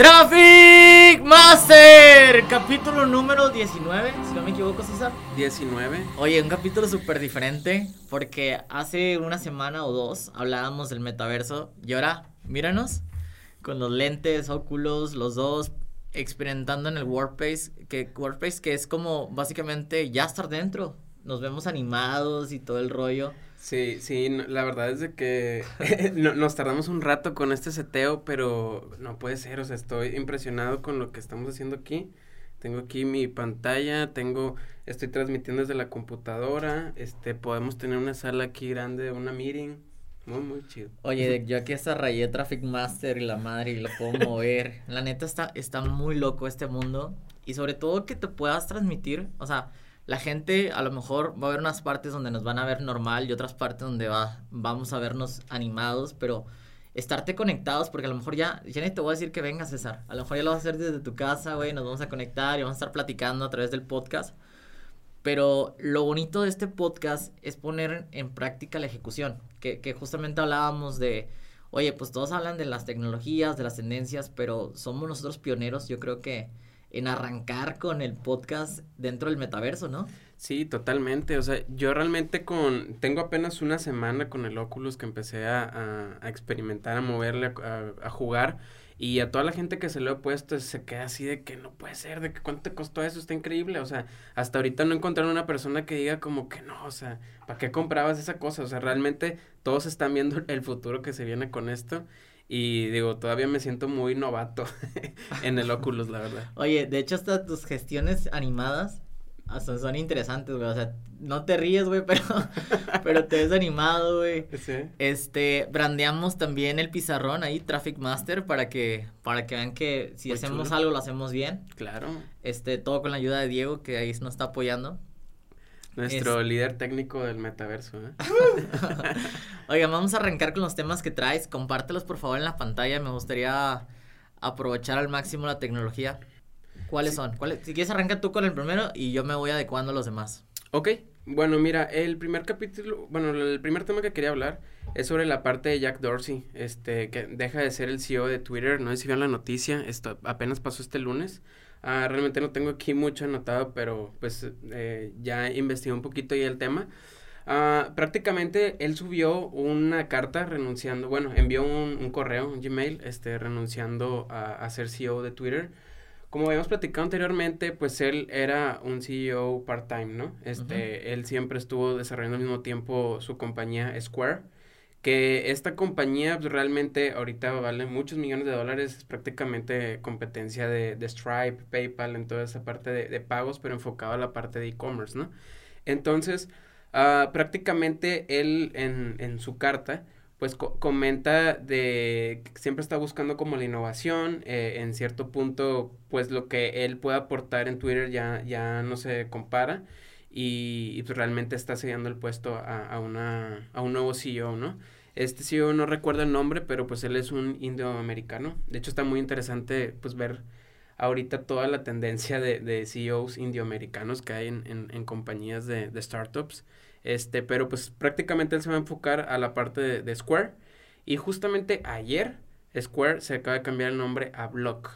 Traffic Master, capítulo número 19, si no me equivoco, César. 19. Oye, un capítulo súper diferente porque hace una semana o dos hablábamos del metaverso y ahora, míranos, con los lentes, óculos, los dos experimentando en el Workplace, que Workplace que es como básicamente ya estar dentro. Nos vemos animados y todo el rollo. Sí, sí, la verdad es de que nos tardamos un rato con este seteo, pero no puede ser, o sea, estoy impresionado con lo que estamos haciendo aquí. Tengo aquí mi pantalla, tengo, estoy transmitiendo desde la computadora, este, podemos tener una sala aquí grande, una meeting, muy, muy chido. Oye, yo aquí hasta rayé Traffic Master y la madre y lo puedo mover. La neta está, está muy loco este mundo y sobre todo que te puedas transmitir, o sea, la gente a lo mejor va a haber unas partes donde nos van a ver normal y otras partes donde va, vamos a vernos animados, pero estarte conectados, porque a lo mejor ya, ya ni te voy a decir que venga César, a lo mejor ya lo vas a hacer desde tu casa, güey, nos vamos a conectar y vamos a estar platicando a través del podcast. Pero lo bonito de este podcast es poner en práctica la ejecución, que, que justamente hablábamos de, oye, pues todos hablan de las tecnologías, de las tendencias, pero somos nosotros pioneros, yo creo que en arrancar con el podcast dentro del metaverso, ¿no? Sí, totalmente. O sea, yo realmente con, tengo apenas una semana con el Oculus que empecé a, a, experimentar, a moverle, a, a, jugar. Y a toda la gente que se lo he puesto se queda así de que no puede ser, de que cuánto te costó eso, está increíble. O sea, hasta ahorita no encontraron una persona que diga como que no, o sea, ¿para qué comprabas esa cosa? O sea, realmente todos están viendo el futuro que se viene con esto. Y digo, todavía me siento muy novato en el Oculus, la verdad. Oye, de hecho, hasta tus gestiones animadas hasta son interesantes, güey. O sea, no te ríes, güey, pero, pero te ves animado, güey. Sí. Este, brandeamos también el pizarrón ahí, Traffic Master, para que, para que vean que si hacemos algo, lo hacemos bien. Claro. Este, todo con la ayuda de Diego, que ahí nos está apoyando. Nuestro líder técnico del metaverso. ¿eh? Oigan, vamos a arrancar con los temas que traes. Compártelos por favor en la pantalla. Me gustaría aprovechar al máximo la tecnología. ¿Cuáles son? Si quieres arranca tú con el primero y yo me voy adecuando a los demás. Ok, bueno, mira, el primer capítulo, bueno, el primer tema que quería hablar es sobre la parte de Jack Dorsey, este, que deja de ser el CEO de Twitter, no sé si vieron la noticia, esto apenas pasó este lunes, Ah, realmente no tengo aquí mucho anotado, pero pues eh, ya investigué un poquito ahí el tema. Ah, prácticamente él subió una carta renunciando, bueno, envió un, correo, un Gmail, este, renunciando a, ser CEO de Twitter. Como habíamos platicado anteriormente, pues él era un CEO part-time, ¿no? Este, él siempre estuvo desarrollando al mismo tiempo su compañía Square que esta compañía pues, realmente ahorita vale muchos millones de dólares, es prácticamente competencia de, de Stripe, PayPal, en toda esa parte de, de pagos, pero enfocado a la parte de e-commerce, ¿no? Entonces, uh, prácticamente él en, en, su carta, pues comenta de que siempre está buscando como la innovación, eh, en cierto punto, pues lo que él puede aportar en Twitter ya, ya no se compara y, pues realmente está cediendo el puesto a, a, una, a un nuevo CEO, ¿no? Este CEO no recuerdo el nombre, pero pues él es un indioamericano. De hecho está muy interesante pues ver ahorita toda la tendencia de, de CEOs indioamericanos que hay en, en, en compañías de, de, startups. Este, pero pues prácticamente él se va a enfocar a la parte de, de Square. Y justamente ayer Square se acaba de cambiar el nombre a Block.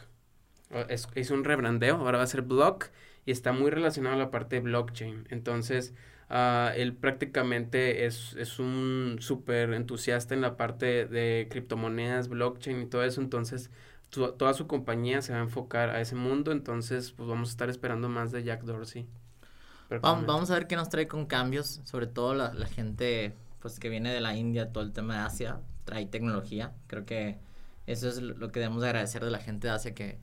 Es, hizo un rebrandeo, ahora va a ser Block y está muy relacionado a la parte de blockchain. Entonces, uh, él prácticamente es, es un súper entusiasta en la parte de criptomonedas, blockchain y todo eso. Entonces, toda su compañía se va a enfocar a ese mundo. Entonces, pues vamos a estar esperando más de Jack Dorsey. Vamos, vamos a ver qué nos trae con cambios, sobre todo la, la gente pues que viene de la India, todo el tema de Asia, trae tecnología. Creo que eso es lo que debemos agradecer de la gente de Asia que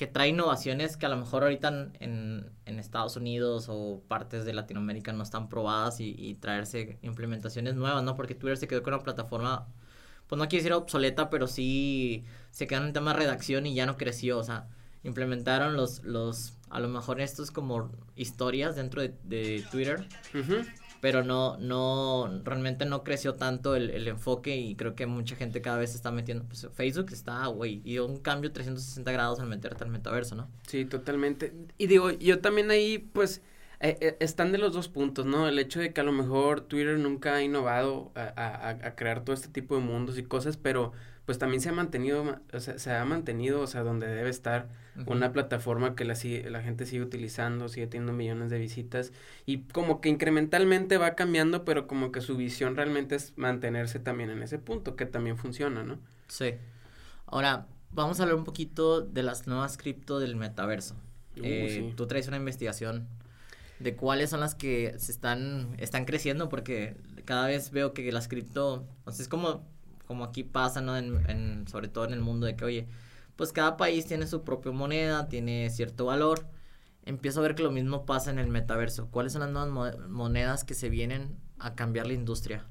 que trae innovaciones que a lo mejor ahorita en, en, Estados Unidos o partes de Latinoamérica no están probadas y, traerse implementaciones nuevas, ¿no? Porque Twitter se quedó con una plataforma, pues no quiero decir obsoleta, pero sí se quedó en tema de redacción y ya no creció, o sea, implementaron los, los a lo mejor estos como historias dentro de, de Twitter, uh pero no, no, realmente no creció tanto el, el, enfoque y creo que mucha gente cada vez se está metiendo, pues Facebook está, güey, y un cambio 360 grados al meterte al metaverso, ¿no? Sí, totalmente. Y digo, yo también ahí, pues, eh, eh, están de los dos puntos, ¿no? El hecho de que a lo mejor Twitter nunca ha innovado a, a, a crear todo este tipo de mundos y cosas, pero pues también se ha mantenido, o sea, se ha mantenido, o sea, donde debe estar una plataforma que la, la gente sigue utilizando, sigue teniendo millones de visitas y como que incrementalmente va cambiando, pero como que su visión realmente es mantenerse también en ese punto, que también funciona, ¿no? Sí. Ahora, vamos a hablar un poquito de las nuevas cripto del metaverso. Uh, eh, tú traes una investigación de cuáles son las que se están, están creciendo, porque cada vez veo que las cripto, o sea, es como como aquí pasa, ¿no? En, sobre todo en el mundo de que, oye, pues cada país tiene su propia moneda, tiene cierto valor. Empiezo a ver que lo mismo pasa en el metaverso. ¿Cuáles son las nuevas monedas que se vienen a cambiar la industria?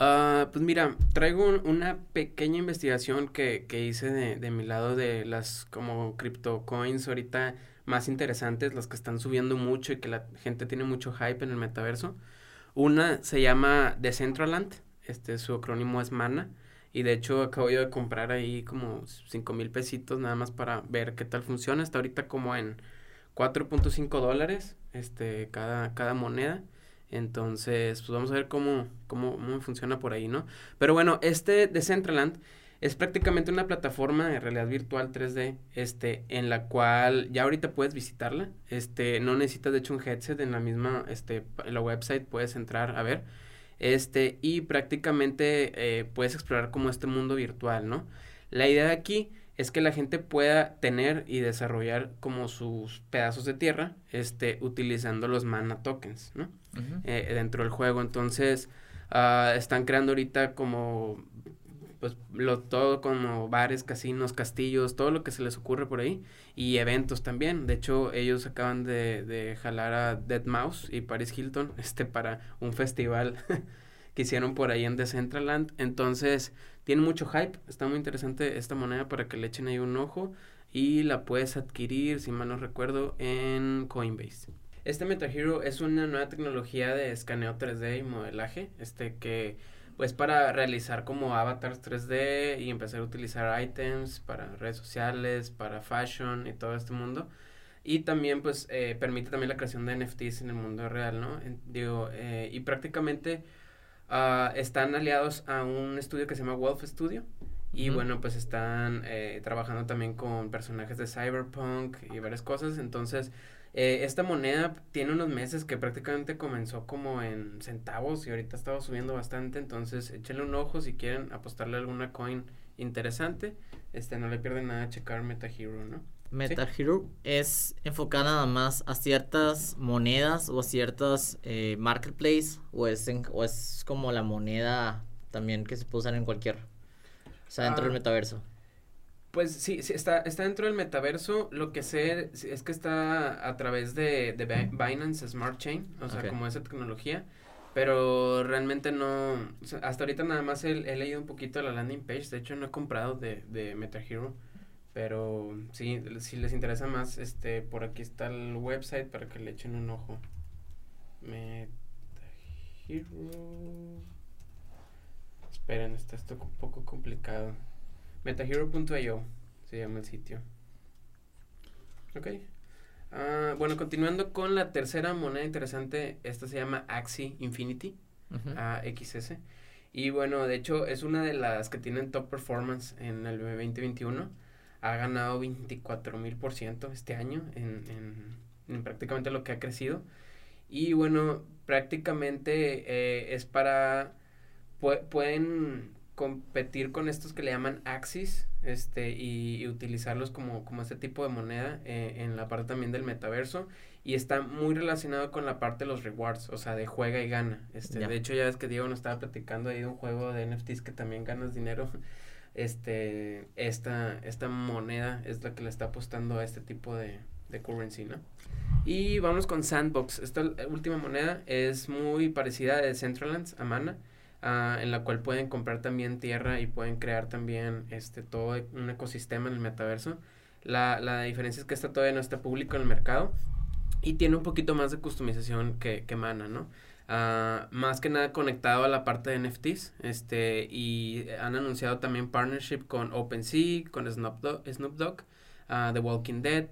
Uh, pues mira, traigo una pequeña investigación que, que hice de, de, mi lado de las como crypto coins ahorita más interesantes, las que están subiendo mucho y que la gente tiene mucho hype en el metaverso. Una se llama Decentraland, este su acrónimo es MANA. Y de hecho acabo yo de comprar ahí como 5 mil pesitos nada más para ver qué tal funciona. Está ahorita como en 4.5 dólares este, cada, cada moneda. Entonces, pues vamos a ver cómo, cómo, cómo funciona por ahí, ¿no? Pero bueno, este Decentraland es prácticamente una plataforma de realidad virtual 3D, este, en la cual ya ahorita puedes visitarla, este, no necesitas de hecho un headset en la misma, este, en la website puedes entrar a ver, este, y prácticamente eh, puedes explorar como este mundo virtual, ¿no? La idea de aquí es que la gente pueda tener y desarrollar como sus pedazos de tierra, este, utilizando los mana tokens, ¿no? Eh, dentro del juego, entonces, uh, están creando ahorita como pues lo todo como bares, casinos, castillos, todo lo que se les ocurre por ahí y eventos también. De hecho, ellos acaban de, de jalar a Dead Mouse y Paris Hilton este para un festival que hicieron por ahí en Decentraland. Entonces, tiene mucho hype, está muy interesante esta moneda para que le echen ahí un ojo y la puedes adquirir, si mal no recuerdo, en Coinbase. Este MetaHero es una nueva tecnología de escaneo 3D y modelaje, este que pues para realizar como avatars 3D y empezar a utilizar items para redes sociales, para fashion y todo este mundo. Y también pues eh, permite también la creación de NFTs en el mundo real, ¿no? digo, eh, y prácticamente uh, están aliados a un estudio que se llama Wolf Studio. Y bueno, pues están eh, trabajando también con personajes de Cyberpunk y varias cosas. Entonces, eh, esta moneda tiene unos meses que prácticamente comenzó como en centavos y ahorita ha estado subiendo bastante, entonces échenle un ojo si quieren apostarle alguna coin interesante, este no le pierden nada a checar MetaHero, ¿no? MetaHero es enfocada nada más a ciertas monedas o a ciertas eh, marketplace o es, o es como la moneda también que se puede usar en cualquier, o sea, dentro del ah, metaverso. Pues sí, sí está, está dentro del metaverso. Lo que sé es que está a través de, de Binance Smart Chain, o sea, como esa tecnología. Pero realmente no, hasta ahorita nada más he, leído un poquito la landing page. De hecho, no he comprado de, de MetaHero. Pero sí, si les interesa más, este, por aquí está el website para que le echen un ojo. MetaHero. Esperen, está esto un poco complicado. MetaHero.io se llama el sitio. Ok. Uh, bueno, continuando con la tercera moneda interesante, esta se llama Axie Infinity, AXS. Y bueno, de hecho es una de las que tienen top performance en el 2021. Ha ganado 24 mil por ciento este año en, en, en, prácticamente lo que ha crecido. Y bueno, prácticamente eh, es para... pueden competir con estos que le llaman Axis este y, utilizarlos como, como este tipo de moneda eh, en la parte también del metaverso y está muy relacionado con la parte de los rewards, o sea, de juega y gana. Este, de hecho ya es que Diego nos estaba platicando ahí de un juego de NFTs que también ganas dinero. Este, esta, esta moneda es la que le está apostando a este tipo de, de currency, ¿no? Y vamos con Sandbox. Esta última moneda es muy parecida a Decentraland, a Mana Ah, en la cual pueden comprar también tierra y pueden crear también este todo un ecosistema en el metaverso. La, la diferencia es que esta todavía no está público en el mercado y tiene un poquito más de customización que, que Mana, ¿no? Uh, más que nada conectado a la parte de NFTs, este, y han anunciado también partnership con OpenSea, con Snoop Dogg, Snoop Dogg uh, The Walking Dead,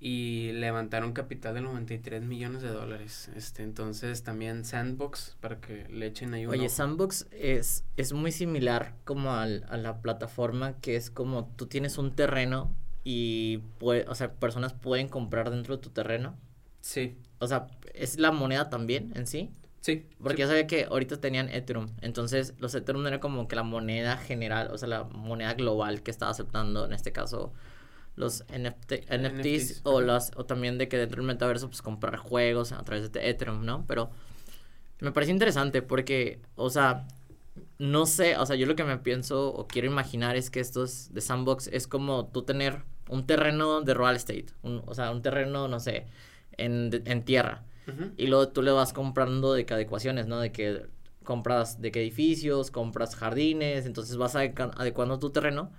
y levantaron capital de 93 millones de dólares. Este, entonces también Sandbox para que le echen ahí Oye, Sandbox es, es muy similar como al, a la plataforma que es como tú tienes un terreno y puede, o sea, personas pueden comprar dentro de tu terreno. Sí. O sea, es la moneda también en sí. Sí. Porque ya sabía que ahorita tenían Ethereum. Entonces, los Ethereum era como que la moneda general, o sea, la moneda global que estaba aceptando, en este caso, los NFTs, o las o también de que dentro del metaverso pues comprar juegos a través de Ethereum, ¿no? Pero me parece interesante porque, o sea, no sé, o sea, yo lo que me pienso o quiero imaginar es que estos de Sandbox es como tú tener un terreno de real estate, o sea, un terreno, no sé, en, en tierra. Y luego tú le vas comprando de que adecuaciones, ¿no? De que compras de qué edificios, compras jardines, entonces vas adecuando tu terreno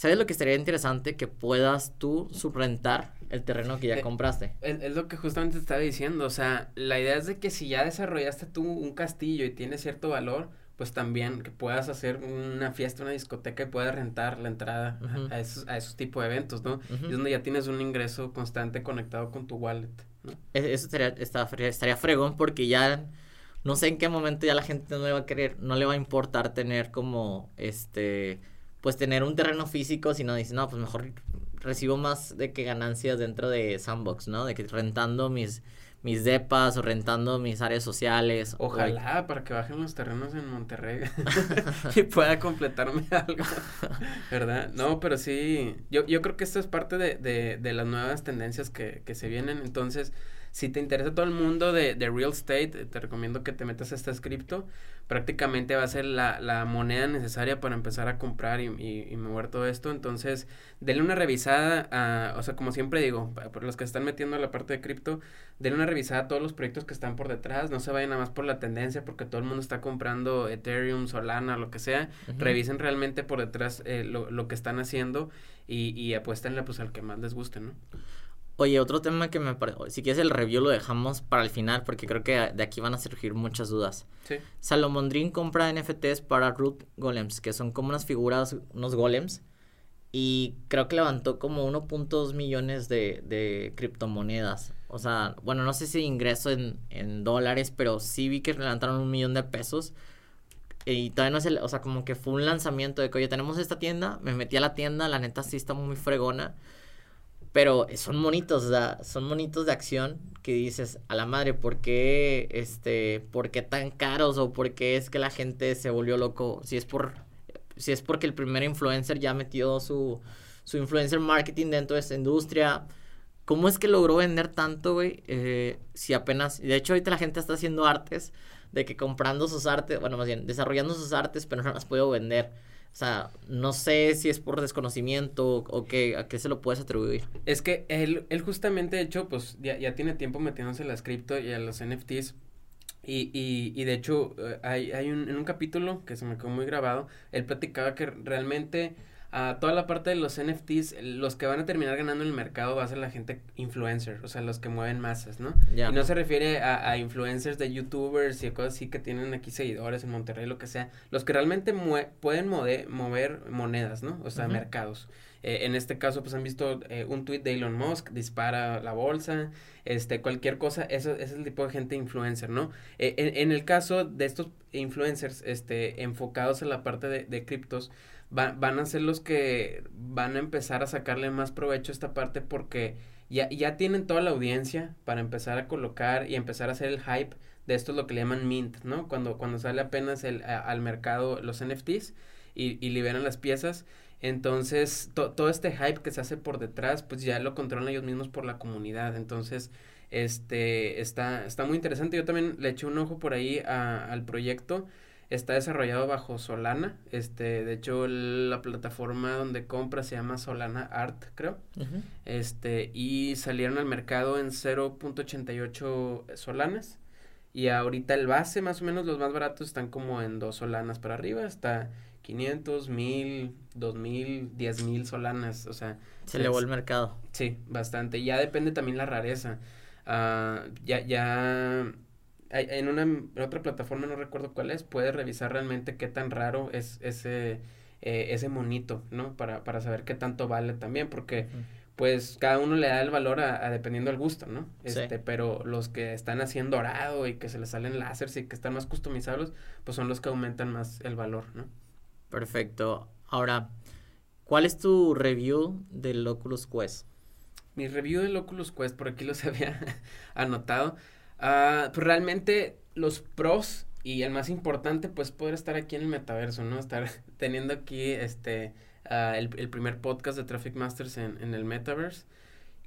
¿Sabes lo que estaría interesante? Que puedas tú subrentar el terreno que ya eh, compraste. Es, lo que justamente te estaba diciendo. O sea, la idea es de que si ya desarrollaste tú un castillo y tiene cierto valor, pues también que puedas hacer una fiesta, una discoteca y puedas rentar la entrada a, esos, a esos tipos de eventos, ¿no? Y es donde ya tienes un ingreso constante conectado con tu wallet, ¿no? Eso estaría, estaría fregón porque ya no sé en qué momento ya la gente no le va a querer, no le va a importar tener como este pues tener un terreno físico, sino dice, no, pues mejor recibo más de que ganancias dentro de Sandbox, ¿no? De que rentando mis, mis depas o rentando mis áreas sociales. Ojalá, para que bajen los terrenos en Monterrey y pueda completarme algo, ¿verdad? No, pero sí, yo, yo creo que esto es parte de, de, de las nuevas tendencias que, que se vienen, entonces si te interesa todo el mundo de, de real estate, te recomiendo que te metas a este cripto. Prácticamente va a ser la, la moneda necesaria para empezar a comprar y, y, mover todo esto. Entonces, denle una revisada a, o sea, como siempre digo, por los que están metiendo a la parte de cripto, denle una revisada a todos los proyectos que están por detrás. No se vayan nada más por la tendencia porque todo el mundo está comprando Ethereum, Solana, lo que sea. Revisen realmente por detrás eh, lo, lo que están haciendo y, y apuéstenle pues al que más les guste, ¿no? Oye, otro tema que me parece, si quieres el review lo dejamos para el final porque creo que de aquí van a surgir muchas dudas. Sí. Salomondrin compra NFTs para Root Golems, que son como unas figuras, unos golems, y creo que levantó como 1.2 millones de, de criptomonedas. O sea, bueno, no sé si ingreso en, en dólares, pero sí vi que levantaron un millón de pesos. Y todavía no es el, o sea, como que fue un lanzamiento de que, oye, tenemos esta tienda, me metí a la tienda, la neta sí está muy fregona pero son monitos, son monitos de acción que dices, a la madre, ¿por qué, este, por qué tan caros o por qué es que la gente se volvió loco? Si es por, si es porque el primer influencer ya metió su, su influencer marketing dentro de esta industria. ¿Cómo es que logró vender tanto, güey? Eh, si apenas, de hecho ahorita la gente está haciendo artes, de que comprando sus artes, bueno, más bien, desarrollando sus artes, pero no las puedo vender. O sea, no sé si es por desconocimiento o, qué, a qué se lo puedes atribuir. Es que él, él justamente, de hecho, pues ya, ya tiene tiempo metiéndose en las cripto y a los NFTs. Y, y, y de hecho, eh, hay, hay un, en un capítulo que se me quedó muy grabado, él platicaba que realmente a toda la parte de los NFTs, los que van a terminar ganando el mercado va a ser la gente influencer, o sea, los que mueven masas, ¿no? Y no se refiere a, a, influencers de youtubers y cosas así que tienen aquí seguidores en Monterrey, lo que sea, los que realmente pueden mover monedas, ¿no? O sea, mercados. Eh, en este caso, pues han visto eh, un tweet de Elon Musk, dispara la bolsa, este, cualquier cosa, eso, ese es el tipo de gente influencer, ¿no? Eh, en, en, el caso de estos influencers, este, enfocados en la parte de, de criptos, van a ser los que van a empezar a sacarle más provecho a esta parte porque ya, ya tienen toda la audiencia para empezar a colocar y empezar a hacer el hype de esto es lo que le llaman mint, ¿no? Cuando, cuando sale apenas el, al mercado los NFTs y, y liberan las piezas. Entonces, todo este hype que se hace por detrás, pues ya lo controlan ellos mismos por la comunidad. Entonces, este, está, está muy interesante. Yo también le eché un ojo por ahí a, al proyecto. Está desarrollado bajo Solana. Este, de hecho, la plataforma donde compra se llama Solana Art, creo. Este, y salieron al mercado en 0.88 solanas. Y ahorita el base, más o menos, los más baratos están como en 2 solanas para arriba. Está 500, 1000, 2000, 10000 solanas. O sea. Se elevó el mercado. Sí, bastante. Ya depende también la rareza. Uh, ya, ya en una otra plataforma, no recuerdo cuál es, puedes revisar realmente qué tan raro es ese, eh, ese monito, ¿no? Para, para saber qué tanto vale también, porque pues cada uno le da el valor a, dependiendo del gusto, ¿no? Este, pero los que están haciendo dorado y que se les salen láseres y que están más customizables, pues son los que aumentan más el valor, ¿no? Perfecto. Ahora, ¿cuál es tu review del Oculus Quest? Mi review del Oculus Quest, por aquí los había anotado. Uh, pues realmente los pros y el más importante, pues poder estar aquí en el metaverso, ¿no? Estar teniendo aquí este Ah, el, primer podcast de Traffic Masters en, en, el Metaverse.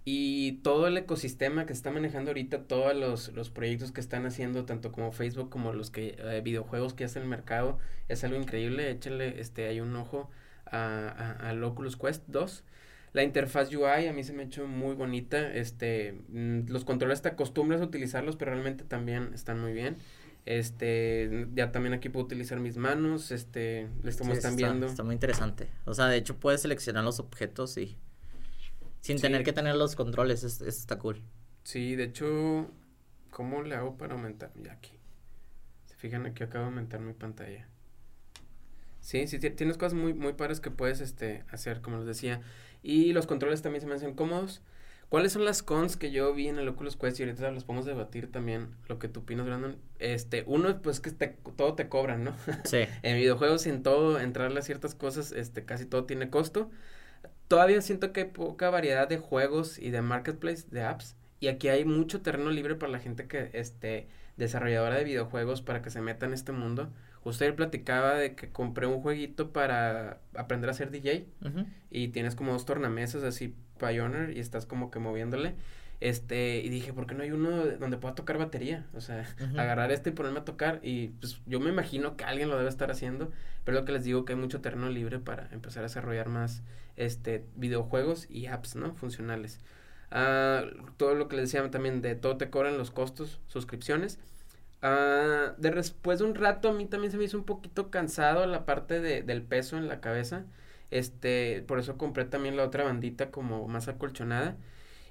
Y todo el ecosistema que está manejando ahorita, todos los, los proyectos que están haciendo, tanto como Facebook como los que eh, videojuegos que hace el mercado, es algo increíble. Échenle este, hay un ojo a, a, Oculus Quest 2. La interfaz UI a mí se me ha hecho muy bonita. Este, mm, los controles te acostumbras a utilizarlos, pero realmente también están muy bien. Este, ya también aquí puedo utilizar mis manos, este, como están viendo. Está muy interesante. O sea, de hecho puedes seleccionar los objetos y sin tener que tener los controles, es, está cool. Sí, de hecho, ¿cómo le hago para aumentar? Ya aquí. Se fijan aquí acabo de aumentar mi pantalla. Sí, sí, tienes cosas muy, muy padres que puedes, este, hacer, como les decía. Y los controles también se me hacen cómodos. ¿Cuáles son las cons que yo vi en el Oculus Quest? Y ahorita las podemos debatir también, lo que tú opinas, Brandon. Este, uno, pues que todo te cobran, ¿no? Sí. en videojuegos, en todo, entrarle a ciertas cosas, este, casi todo tiene costo. Todavía siento que hay poca variedad de juegos y de marketplace, de apps. Y aquí hay mucho terreno libre para la gente que, este, desarrolladora de videojuegos para que se meta en este mundo. Usted platicaba de que compré un jueguito para aprender a ser DJ y tienes como dos tornamesas así Pioneer y estás como que moviéndole. Este, y dije, ¿por qué no hay uno donde pueda tocar batería? O sea, agarrar este y ponerme a tocar. Y pues yo me imagino que alguien lo debe estar haciendo. Pero lo que les digo que hay mucho terreno libre para empezar a desarrollar más este videojuegos y apps, ¿no? Funcionales. Ah, todo lo que les decía también de todo te cobran los costos, suscripciones. Uh, de después de un rato a mí también se me hizo un poquito cansado la parte de, del peso en la cabeza. Este, por eso compré también la otra bandita como más acolchonada.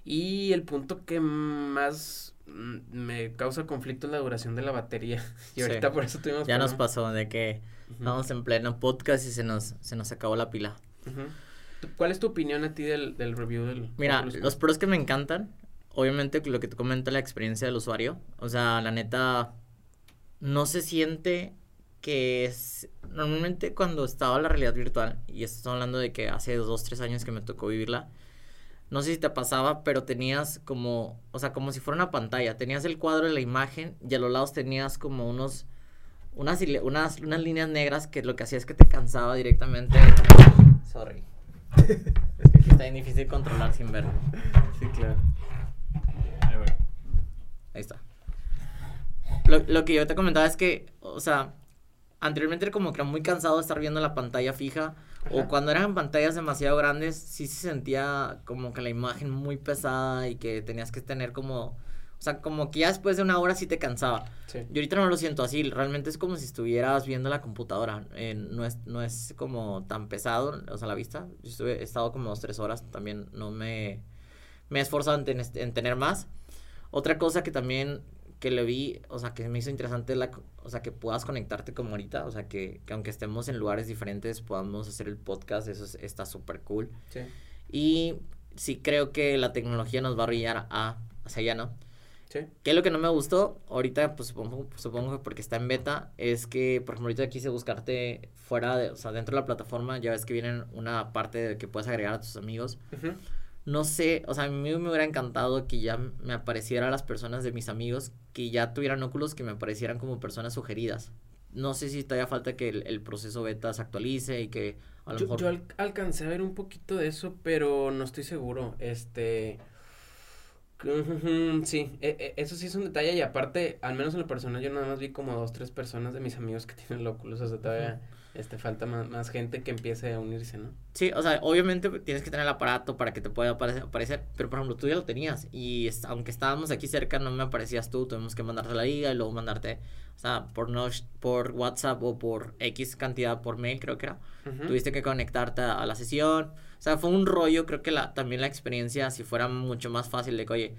Y el punto que más mm, me causa conflicto es la duración de la batería. Y ahorita por eso tuvimos Ya nos pasó de que vamos en pleno podcast y se nos, se nos acabó la pila. ¿Cuál es tu opinión a ti del, del review del Mira, los pros que me encantan, obviamente lo que te comenta la experiencia del usuario. O sea, la neta, no se siente que es, normalmente cuando estaba la realidad virtual, y estoy hablando de que hace dos, tres años que me tocó vivirla, no sé si te pasaba, pero tenías como, o sea, como si fuera una pantalla, tenías el cuadro de la imagen y a los lados tenías como unos, unas, unas, unas líneas negras que lo que hacía es que te cansaba directamente. Sorry. es que aquí está bien difícil controlar sin ver. Sí, claro. Ahí está. Lo, lo que yo te comentaba es que, o sea, anteriormente era como que era muy cansado de estar viendo la pantalla fija. O cuando eran pantallas demasiado grandes, sí se sentía como que la imagen muy pesada y que tenías que tener como. O sea, como que ya después de una hora sí te cansaba. Sí. Yo ahorita no lo siento así. Realmente es como si estuvieras viendo la computadora. Eh, no, es, no es como tan pesado, o sea, la vista. Yo estuve, he estado como dos, tres horas. También no me, me he esforzado en, en tener más. Otra cosa que también que le vi, o sea, que me hizo interesante, la, o sea, que puedas conectarte como ahorita, o sea, que, que aunque estemos en lugares diferentes podamos hacer el podcast, eso está súper cool. Sí. Y sí creo que la tecnología nos va a brillar a, hacia allá, ¿no? Sí. ¿Qué es lo que no me gustó? Ahorita, pues supongo, supongo porque está en beta, es que, por ejemplo, ahorita quise buscarte fuera de, o sea, dentro de la plataforma, ya ves que vienen una parte de que puedes agregar a tus amigos no sé, o sea, a mí me hubiera encantado que ya me aparecieran las personas de mis amigos que ya tuvieran óculos que me aparecieran como personas sugeridas. No sé si todavía falta que el, proceso beta se actualice y que a lo yo, mejor... Yo alcancé a ver un poquito de eso, pero no estoy seguro. Este... Sí, e, e, eso sí es un detalle y aparte, al menos en lo personal, yo nada más vi como dos, tres personas de mis amigos que tienen óculos, o sea, todavía este, falta más, más, gente que empiece a unirse, ¿no? Sí, o sea, obviamente tienes que tener el aparato para que te pueda aparecer, pero por ejemplo, tú ya lo tenías y aunque estábamos aquí cerca, no me aparecías tú, tuvimos que mandarte la liga y luego mandarte, o sea, por, no, por WhatsApp o por X cantidad por mail, creo que era, tuviste que conectarte a, la sesión, o sea, fue un rollo, creo que la, también la experiencia, si fuera mucho más fácil de que, oye,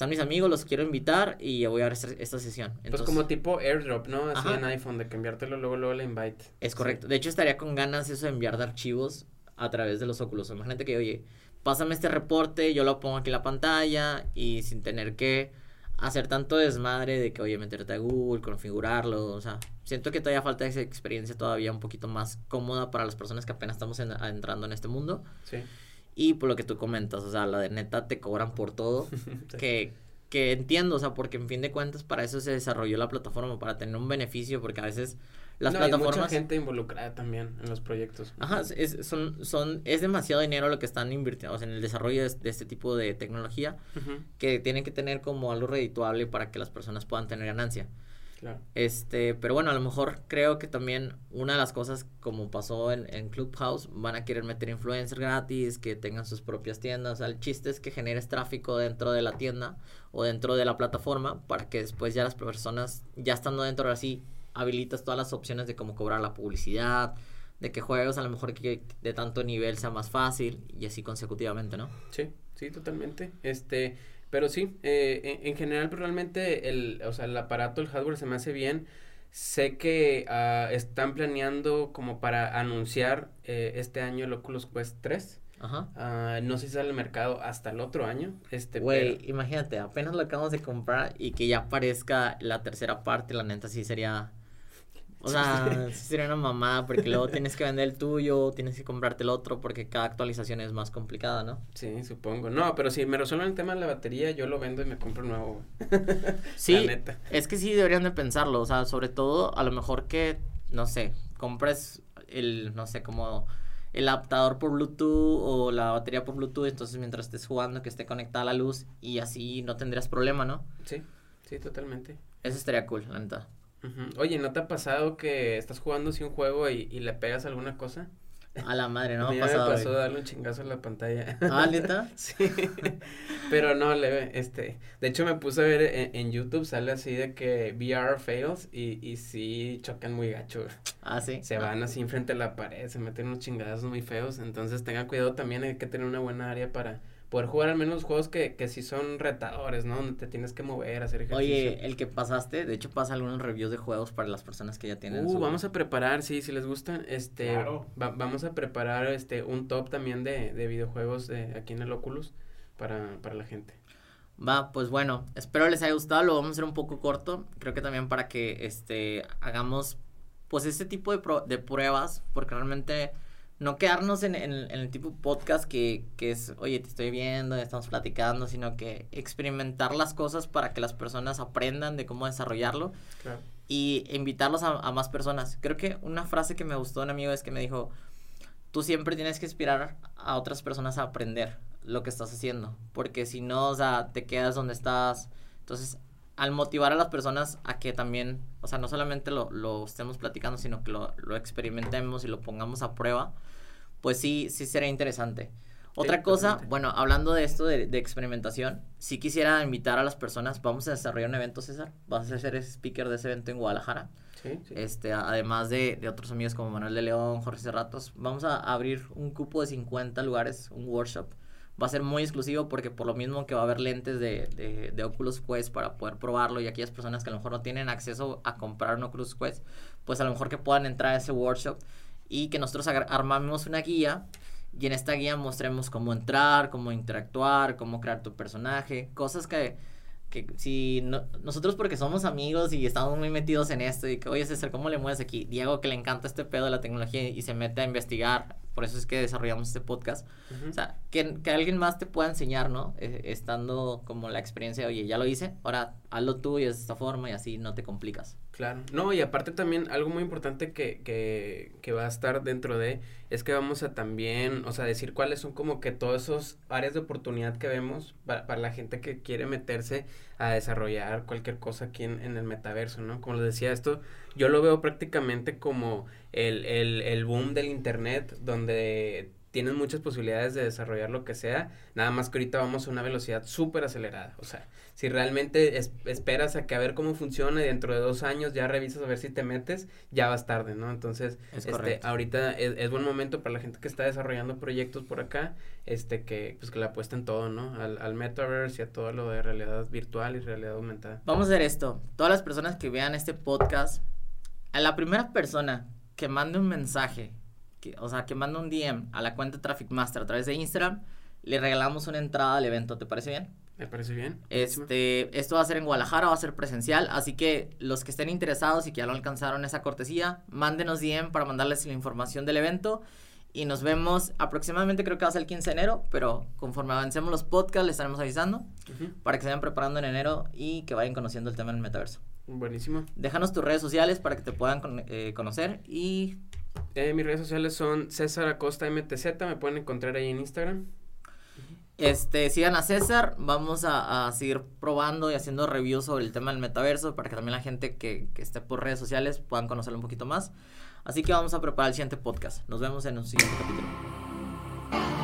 están mis amigos, los quiero invitar y voy a ver esta, sesión. pues como tipo airdrop, ¿no? Así en iPhone, de que enviártelo luego, luego la invite. Es correcto. De hecho, estaría con ganas eso de enviar de archivos a través de los óculos. Imagínate que, oye, pásame este reporte, yo lo pongo aquí en la pantalla y sin tener que hacer tanto desmadre de que, oye, meterte a Google, configurarlo, o sea, siento que todavía falta esa experiencia todavía un poquito más cómoda para las personas que apenas estamos entrando en este mundo. Sí. Y por lo que tú comentas, o sea, la de neta te cobran por todo, que, que entiendo, o sea, porque en fin de cuentas para eso se desarrolló la plataforma, para tener un beneficio, porque a veces las plataformas. Hay mucha gente involucrada también en los proyectos. Ajá, es, son, son, es demasiado dinero lo que están invirtiendo o sea, en el desarrollo de, este tipo de tecnología que tienen que tener como algo redituable para que las personas puedan tener ganancia. Claro. Este, pero bueno, a lo mejor creo que también una de las cosas como pasó en, en Clubhouse, van a querer meter influencers gratis, que tengan sus propias tiendas. O sea, el chiste es que generes tráfico dentro de la tienda o dentro de la plataforma para que después ya las personas, ya estando dentro de así, habilitas todas las opciones de cómo cobrar la publicidad, de que juegos a lo mejor que de tanto nivel sea más fácil y así consecutivamente, ¿no? Sí, sí, totalmente. Este, pero sí, eh, en, general pues, realmente el, o sea, el aparato, el hardware se me hace bien. Sé que uh, están planeando como para anunciar eh, este año el Oculus Quest 3. Ajá. Uh, no sé si sale al mercado hasta el otro año. Este, Güey, imagínate, apenas lo acabamos de comprar y que ya aparezca la tercera parte, la neta sí sería o sea, sí sería una mamada porque luego tienes que vender el tuyo, tienes que comprarte el otro porque cada actualización es más complicada, ¿no? Sí, supongo. No, pero si me resuelven el tema de la batería, yo lo vendo y me compro nuevo. sí, es que sí deberían de pensarlo, o sea, sobre todo a lo mejor que, no sé, compres el, no sé, como el adaptador por Bluetooth o la batería por Bluetooth, entonces mientras estés jugando que esté conectada a la luz y así no tendrías problema, ¿no? Sí, sí, totalmente. Eso estaría cool, la neta. Oye, ¿no te ha pasado que estás jugando así un juego y, y le pegas alguna cosa? A la madre, ¿no? A mí me pasó darle un chingazo en la pantalla. ¿Ah, neta? sí. Pero no, leve, este. De hecho, me puse a ver en, YouTube, sale así de que VR fails y, y sí chocan muy gacho. Ah, sí. Se van así enfrente de la pared, se meten unos chingazos muy feos. Entonces, tengan cuidado también, hay que tener una buena área para poder jugar al menos juegos que, que sí son retadores, ¿no? Donde te tienes que mover, hacer ejercicio. Oye, el que pasaste, de hecho pasa algunos reviews de juegos para las personas que ya tienen. Uh, vamos a preparar, sí, si les gustan, este, vamos a preparar este un top también de, de videojuegos de, aquí en el Oculus para, para la gente. Va, pues bueno, espero les haya gustado, lo vamos a hacer un poco corto, creo que también para que, este, hagamos, pues, este tipo de, de pruebas, porque realmente no quedarnos en, el tipo podcast que, que, es, oye, te estoy viendo, estamos platicando, sino que experimentar las cosas para que las personas aprendan de cómo desarrollarlo y invitarlos a, más personas. Creo que una frase que me gustó un amigo es que me dijo, tú siempre tienes que inspirar a otras personas a aprender lo que estás haciendo, porque si no, o sea, te quedas donde estás. Entonces, al motivar a las personas a que también, o sea, no solamente lo, lo estemos platicando, sino que lo, lo experimentemos y lo pongamos a prueba, pues sí, sí sería interesante. Otra cosa, bueno, hablando de esto de, experimentación, sí quisiera invitar a las personas, vamos a desarrollar un evento, César, vas a ser speaker de ese evento en Guadalajara. Sí, Este, además de, de, otros amigos como Manuel de León, Jorge Cerratos, vamos a abrir un cupo de 50 lugares, un workshop. Va a ser muy exclusivo porque por lo mismo que va a haber lentes de, de, de Oculus Quest para poder probarlo y aquellas personas que a lo mejor no tienen acceso a comprar un Oculus Quest, pues a lo mejor que puedan entrar a ese workshop y que nosotros armamos una guía y en esta guía mostremos cómo entrar, cómo interactuar, cómo crear tu personaje, cosas que, que si nosotros porque somos amigos y estamos muy metidos en esto y que, oye César, ¿cómo le mueves aquí? Diego que le encanta este pedo de la tecnología y se mete a investigar, por eso es que desarrollamos este podcast. O sea, que, que, alguien más te pueda enseñar, ¿no? Eh, estando como la experiencia, oye, ya lo hice, ahora hazlo tú y de esta forma y así no te complicas. Claro, no, y aparte también algo muy importante que, que, que va a estar dentro de es que vamos a también, o sea, decir cuáles son como que todas esas áreas de oportunidad que vemos para, para la gente que quiere meterse a desarrollar cualquier cosa aquí en, en, el metaverso, ¿no? Como les decía, esto yo lo veo prácticamente como el, el, el boom del internet, donde tienes muchas posibilidades de desarrollar lo que sea, nada más que ahorita vamos a una velocidad súper acelerada, o sea, si realmente esperas a que a ver cómo funciona y dentro de dos años ya revisas a ver si te metes, ya vas tarde, ¿no? Entonces, este, ahorita es, buen momento para la gente que está desarrollando proyectos por acá, este, que, pues que le apuesten todo, ¿no? Al, al metaverse y a todo lo de realidad virtual y realidad aumentada. Vamos a hacer esto, todas las personas que vean este podcast, a la primera persona que mande un mensaje o sea, que manda un DM a la cuenta Traffic Master a través de Instagram, le regalamos una entrada al evento, ¿te parece bien? Me parece bien. Este, esto va a ser en Guadalajara, va a ser presencial, así que los que estén interesados y que ya lo alcanzaron esa cortesía, mándenos DM para mandarles la información del evento y nos vemos aproximadamente, creo que va a ser el 15 de enero, pero conforme avancemos los podcasts les estaremos avisando para que se vayan preparando en enero y que vayan conociendo el tema del metaverso. Buenísimo. Déjanos tus redes sociales para que te puedan eh, conocer y... Eh, mis redes sociales son César Acosta MTZ, me pueden encontrar ahí en Instagram. Este, sigan a César, vamos a, seguir probando y haciendo reviews sobre el tema del metaverso para que también la gente que, que esté por redes sociales puedan conocerlo un poquito más. Así que vamos a preparar el siguiente podcast. Nos vemos en un siguiente capítulo.